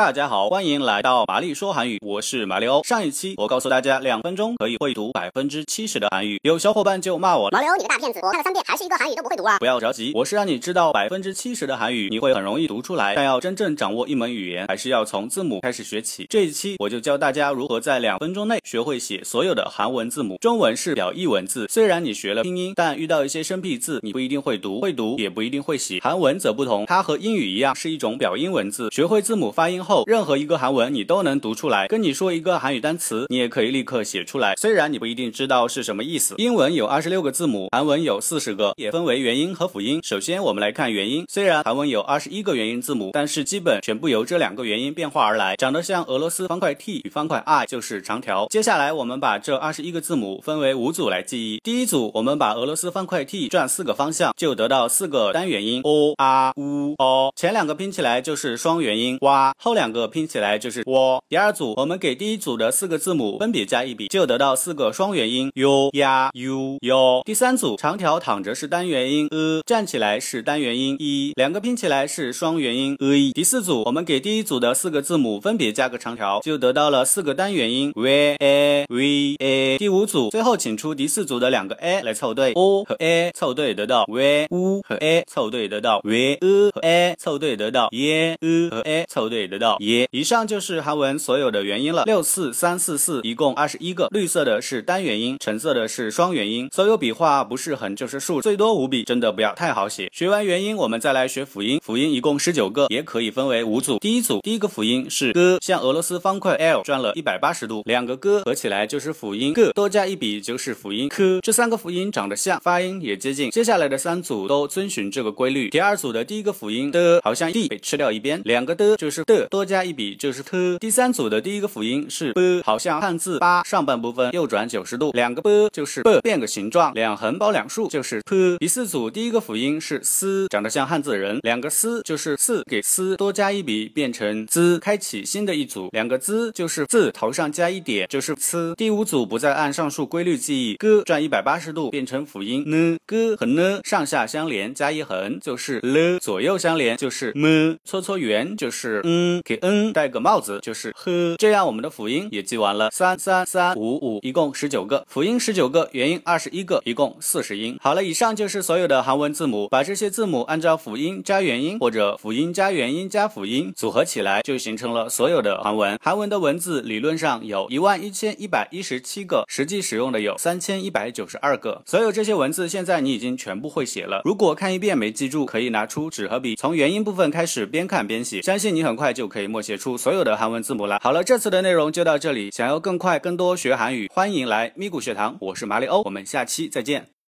大家好，欢迎来到玛丽说韩语，我是马里欧。上一期我告诉大家，两分钟可以会读百分之七十的韩语，有小伙伴就骂我，马里欧你个大骗子，我看了三遍还是一个韩语都不会读啊！不要着急，我是让你知道百分之七十的韩语你会很容易读出来，但要真正掌握一门语言，还是要从字母开始学起。这一期我就教大家如何在两分钟内学会写所有的韩文字母。中文是表意文字，虽然你学了拼音，但遇到一些生僻字你不一定会读，会读也不一定会写。韩文则不同，它和英语一样是一种表音文字，学会字母发音后，后任何一个韩文你都能读出来，跟你说一个韩语单词，你也可以立刻写出来。虽然你不一定知道是什么意思。英文有二十六个字母，韩文有四十个，也分为元音和辅音。首先我们来看元音，虽然韩文有二十一个元音字母，但是基本全部由这两个元音变化而来，长得像俄罗斯方块 T 与方块 I 就是长条。接下来我们把这二十一个字母分为五组来记忆。第一组，我们把俄罗斯方块 T 转四个方向，就得到四个单元音 o、a、u、o。前两个拼起来就是双元音 wa，后两个拼起来就是。我第二组，我们给第一组的四个字母分别加一笔，就得到四个双元音 u、呀、u、yo。第三组，长条躺着是单元音 e，站起来是单元音 i，两个拼起来是双元音 e。第四组，我们给第一组的四个字母分别加个长条，就得到了四个单元音 v、a、v、a。第五组，最后请出第四组的两个 a 来凑对，o 和 a 凑对得到 v、u 和 a 凑对得到 v、和 a 凑对得到 y、和 a 凑对得到 y。以上就是。韩文所有的元音了，六四三四四，一共二十一个。绿色的是单元音，橙色的是双元音。所有笔画不是横就是竖，最多五笔，真的不要太好写。学完元音，我们再来学辅音。辅音一共十九个，也可以分为五组。第一组，第一个辅音是 g，像俄罗斯方块 L 转了一百八十度，两个 g 合起来就是辅音 g，多加一笔就是辅音 k。这三个辅音长得像，发音也接近。接下来的三组都遵循这个规律。第二组的第一个辅音的，好像 d 被吃掉一边，两个的就是的，多加一笔就是 t。第三组的第一个辅音是 b，好像汉字八上半部分右转九十度，两个 b 就是 b，变个形状，两横包两竖就是 p。第四组第一个辅音是 s，长得像汉字人，两个 s 就是四，给 s 多加一笔变成 z，开启新的一组，两个 z 就是字头上加一点就是 c。第五组不再按上述规律记忆，g 转一百八十度变成辅音 n，g 和 n 上下相连加一横就是 l，左右相连就是 m，搓搓圆就是 n 给 n 戴个帽子就是。呵，这样我们的辅音也记完了，三三三五五，一共十九个辅音，十九个元音，二十一个，一共四十音。好了，以上就是所有的韩文字母，把这些字母按照辅音加元音或者辅音加元音加辅音组合起来，就形成了所有的韩文。韩文的文字理论上有一万一千一百一十七个，实际使用的有三千一百九十二个。所有这些文字现在你已经全部会写了。如果看一遍没记住，可以拿出纸和笔，从元音部分开始边看边写，相信你很快就可以默写出所有的韩文字母了。好了，这次的内容就到这里。想要更快、更多学韩语，欢迎来咪咕学堂。我是马里欧，我们下期再见。